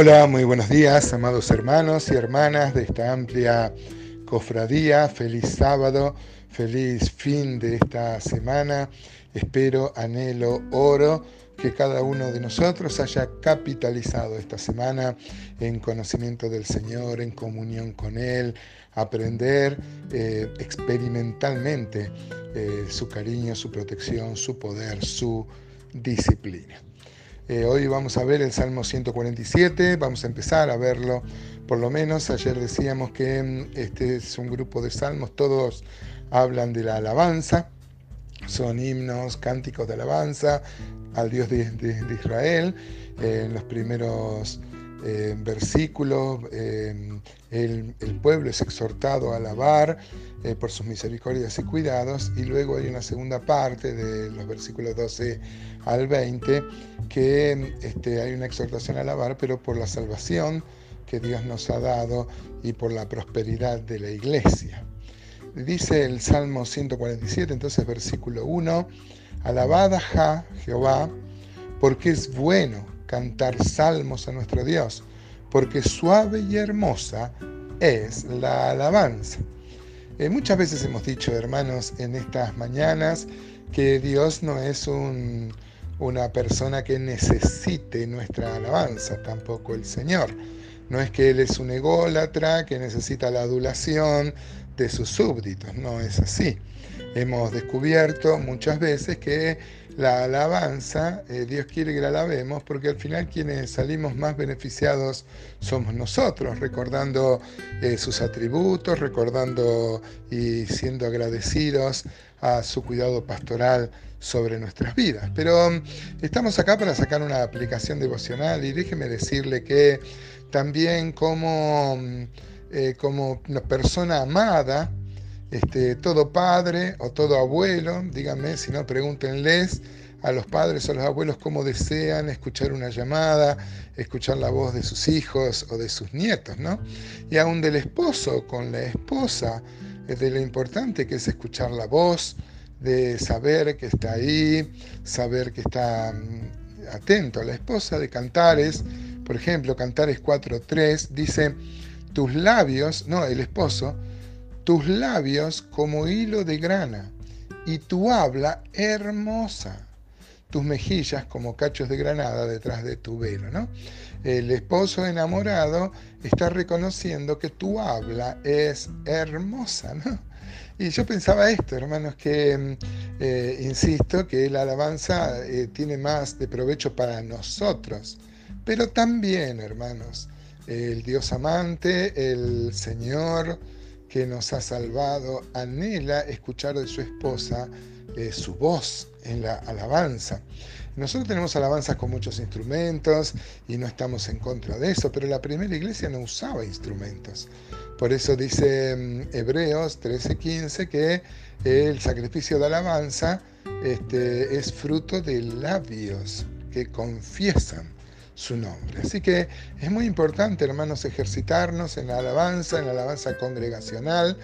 Hola, muy buenos días, amados hermanos y hermanas de esta amplia cofradía. Feliz sábado, feliz fin de esta semana. Espero, anhelo, oro que cada uno de nosotros haya capitalizado esta semana en conocimiento del Señor, en comunión con Él, aprender eh, experimentalmente eh, su cariño, su protección, su poder, su disciplina. Eh, hoy vamos a ver el Salmo 147, vamos a empezar a verlo por lo menos. Ayer decíamos que mm, este es un grupo de salmos, todos hablan de la alabanza, son himnos, cánticos de alabanza al Dios de, Israel. Eh, en los primeros eh, versículos, el, pueblo es exhortado a alabar por sus misericordias y cuidados, y luego hay una segunda parte de los versículos 12 al 20 que este, hay una exhortación a alabar, pero por la salvación que Dios nos ha dado y por la prosperidad de la iglesia. Dice el Salmo 147, entonces versículo 1, Alabad a Jehová, porque es bueno cantar salmos a nuestro Dios, porque suave y hermosa es la alabanza. Eh, muchas veces hemos dicho, hermanos, en estas mañanas, que Dios no es un, una persona que necesite nuestra alabanza, tampoco el Señor. No es que Él es un ególatra que necesita la adulación de sus súbditos, no es así. Hemos descubierto muchas veces que la alabanza, eh, Dios quiere que la alabemos porque al final quienes salimos más beneficiados somos nosotros, recordando eh, sus atributos, recordando y siendo agradecidos a su cuidado pastoral sobre nuestras vidas. Pero um, estamos acá para sacar una aplicación devocional y déjeme decirle que también como, um, eh, como una persona amada, este, todo padre o todo abuelo, díganme, si no, pregúntenles a los padres o a los abuelos cómo desean escuchar una llamada, escuchar la voz de sus hijos o de sus nietos, ¿no? Y aún del esposo con la esposa, de lo importante que es escuchar la voz, de saber que está ahí, saber que está mm, atento a la esposa, de Cantares, por ejemplo, Cantares 4.3 dice, tus labios, no, el esposo, tus labios como hilo de grana y tu habla hermosa, tus mejillas como cachos de granada detrás de tu velo, ¿no? El esposo enamorado está reconociendo que tu habla es hermosa, ¿no? Y yo pensaba esto, hermanos, que, mm, eh, insisto, que la alabanza eh, tiene más de provecho para nosotros, pero también, hermanos, el Dios amante, el Señor que nos ha salvado, anhela escuchar de su esposa eh, su voz en la alabanza. Nosotros tenemos alabanzas con muchos instrumentos y no estamos en contra de eso, pero la primera iglesia no usaba instrumentos. Por eso dice mm, Hebreos 13:15 que el sacrificio de alabanza este, es fruto de labios que confiesan su nombre. Así que es muy importante, hermanos, ejercitarnos en la alabanza, en la alabanza congregacional,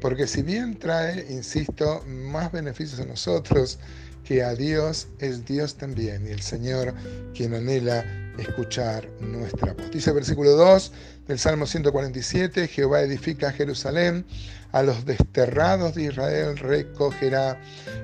porque si bien trae, insisto, más beneficios a nosotros que a Dios, es Dios también, y el Señor quien anhela escuchar nuestra voz. Dice el versículo 2 del Salmo 147, Jehová edifica Jerusalén, a los desterrados de Israel recogerá,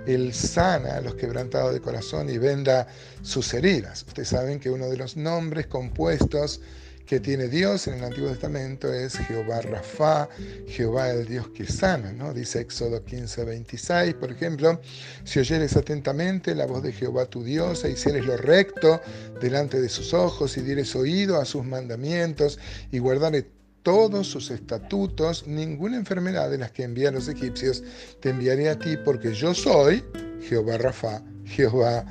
el sana a los quebrantados de corazón y venda sus heridas. Ustedes saben que uno de los nombres compuestos que tiene Dios en el Antiguo Testamento es Jehová Rafa, Jehová el Dios que sana, ¿no? Dice Éxodo 15, 26, por ejemplo, si oyeres atentamente la voz de Jehová tu Dios e hicieres lo recto delante de sus ojos y dieres oído a sus mandamientos y guardares todos sus estatutos, ninguna enfermedad de las que envían los egipcios te enviaré a ti, porque yo soy Jehová Rafa, Jehová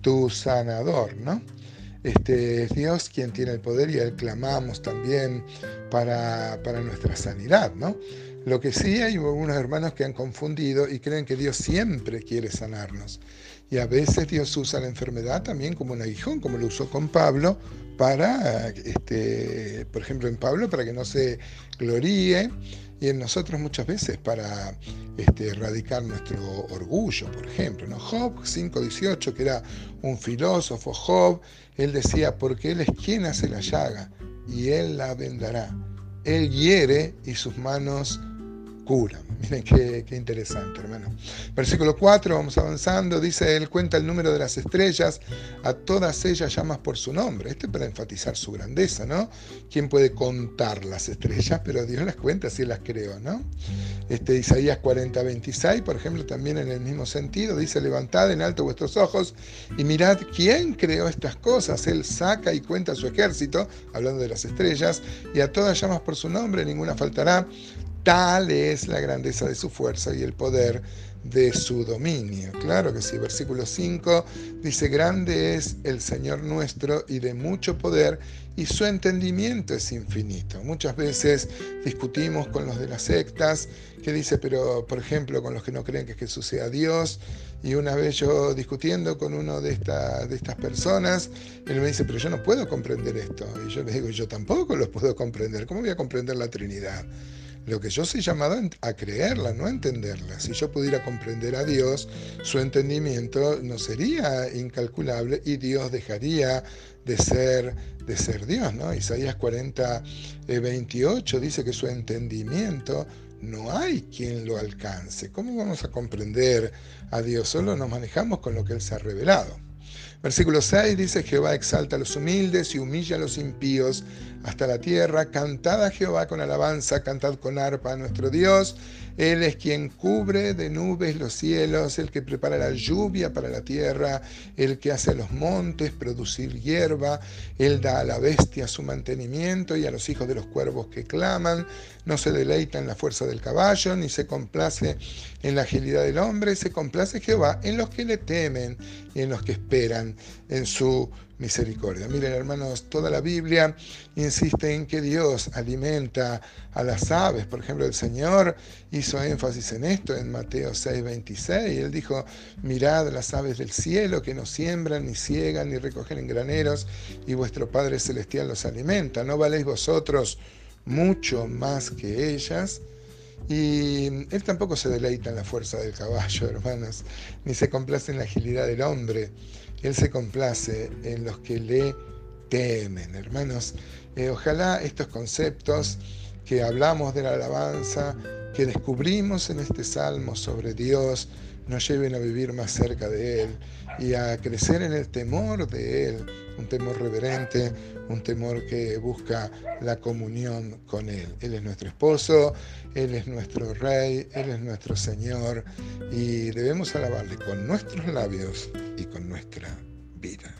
tu sanador, ¿no? Este, es Dios quien tiene el poder y Él clamamos también para, para nuestra sanidad, ¿no? Lo que sí hay algunos hermanos que han confundido y creen que Dios siempre quiere sanarnos. Y a veces Dios usa la enfermedad también como un aguijón, como lo usó con Pablo, para, este, por ejemplo, en Pablo, para que no se gloríe y en nosotros muchas veces para este, erradicar nuestro orgullo, por ejemplo. ¿no? Job 5.18, que era un filósofo, Job, él decía, porque él es quien hace la llaga, y Él la vendará. Él hiere y sus manos curan. Miren qué, interesante, hermano. Versículo 4, vamos avanzando, dice, Él cuenta el número de las estrellas, a todas ellas llamas por su nombre. Este para enfatizar su grandeza, ¿no? ¿Quién puede contar las estrellas? Pero Dios las cuenta si las creó, ¿no? Este, Isaías 40, 26, por ejemplo, también en el mismo sentido, dice, levantad en alto vuestros ojos y mirad quién creó estas cosas. Él saca y cuenta su ejército, hablando de las estrellas, y a todas llamas por su nombre, ninguna faltará. Tal es la grandeza de su fuerza y el poder de su dominio. Claro que sí, versículo 5 dice, grande es el Señor nuestro y de mucho poder y su entendimiento es infinito. Muchas veces discutimos con los de las sectas que dice, pero por ejemplo con los que no creen que Jesús sea Dios, y una vez yo discutiendo con uno de, de estas personas, él me dice, pero yo no puedo comprender esto. Y yo le digo, yo tampoco lo puedo comprender. ¿Cómo voy a comprender la Trinidad? Lo que yo soy llamado a creerla, no a entenderla. Si yo pudiera comprender a Dios, su entendimiento no sería incalculable y Dios dejaría de ser, de ser Dios. ¿no? Isaías 40, 28 eh, dice que su entendimiento no hay quien lo alcance. ¿Cómo vamos a comprender a Dios? Solo nos manejamos con lo que Él se ha revelado. Versículo 6 dice, Jehová exalta a los humildes y humilla a los impíos hasta la tierra. Cantad a Jehová con alabanza, cantad con arpa a nuestro Dios. Él es quien cubre de nubes los cielos, el que prepara la lluvia para la tierra, el que hace a los montes producir hierba. Él da a la bestia su mantenimiento y a los hijos de los cuervos que claman. No se deleita en la fuerza del caballo, ni se complace en la agilidad del hombre. Se complace Jehová en los que le temen y en los que esperan en su misericordia. Miren hermanos, toda la Biblia insiste en que Dios alimenta a las aves. Por ejemplo, el Señor hizo énfasis en esto en Mateo 6, 26. Él dijo, mirad las aves del cielo que no siembran, ni ciegan, ni recogen en graneros, y vuestro Padre Celestial los alimenta. ¿No valéis vosotros mucho más que ellas? Y él tampoco se deleita en la fuerza del caballo, hermanos, ni se complace en la agilidad del hombre. Él se complace en los que le temen, hermanos. Eh, ojalá estos conceptos que hablamos de la alabanza, que descubrimos en este salmo sobre Dios, nos lleven a vivir más cerca de Él y a crecer en el temor de Él, un temor reverente, un temor que busca la comunión con Él. Él es nuestro esposo, Él es nuestro Rey, Él es nuestro Señor y debemos alabarle con nuestros labios y con nuestra vida.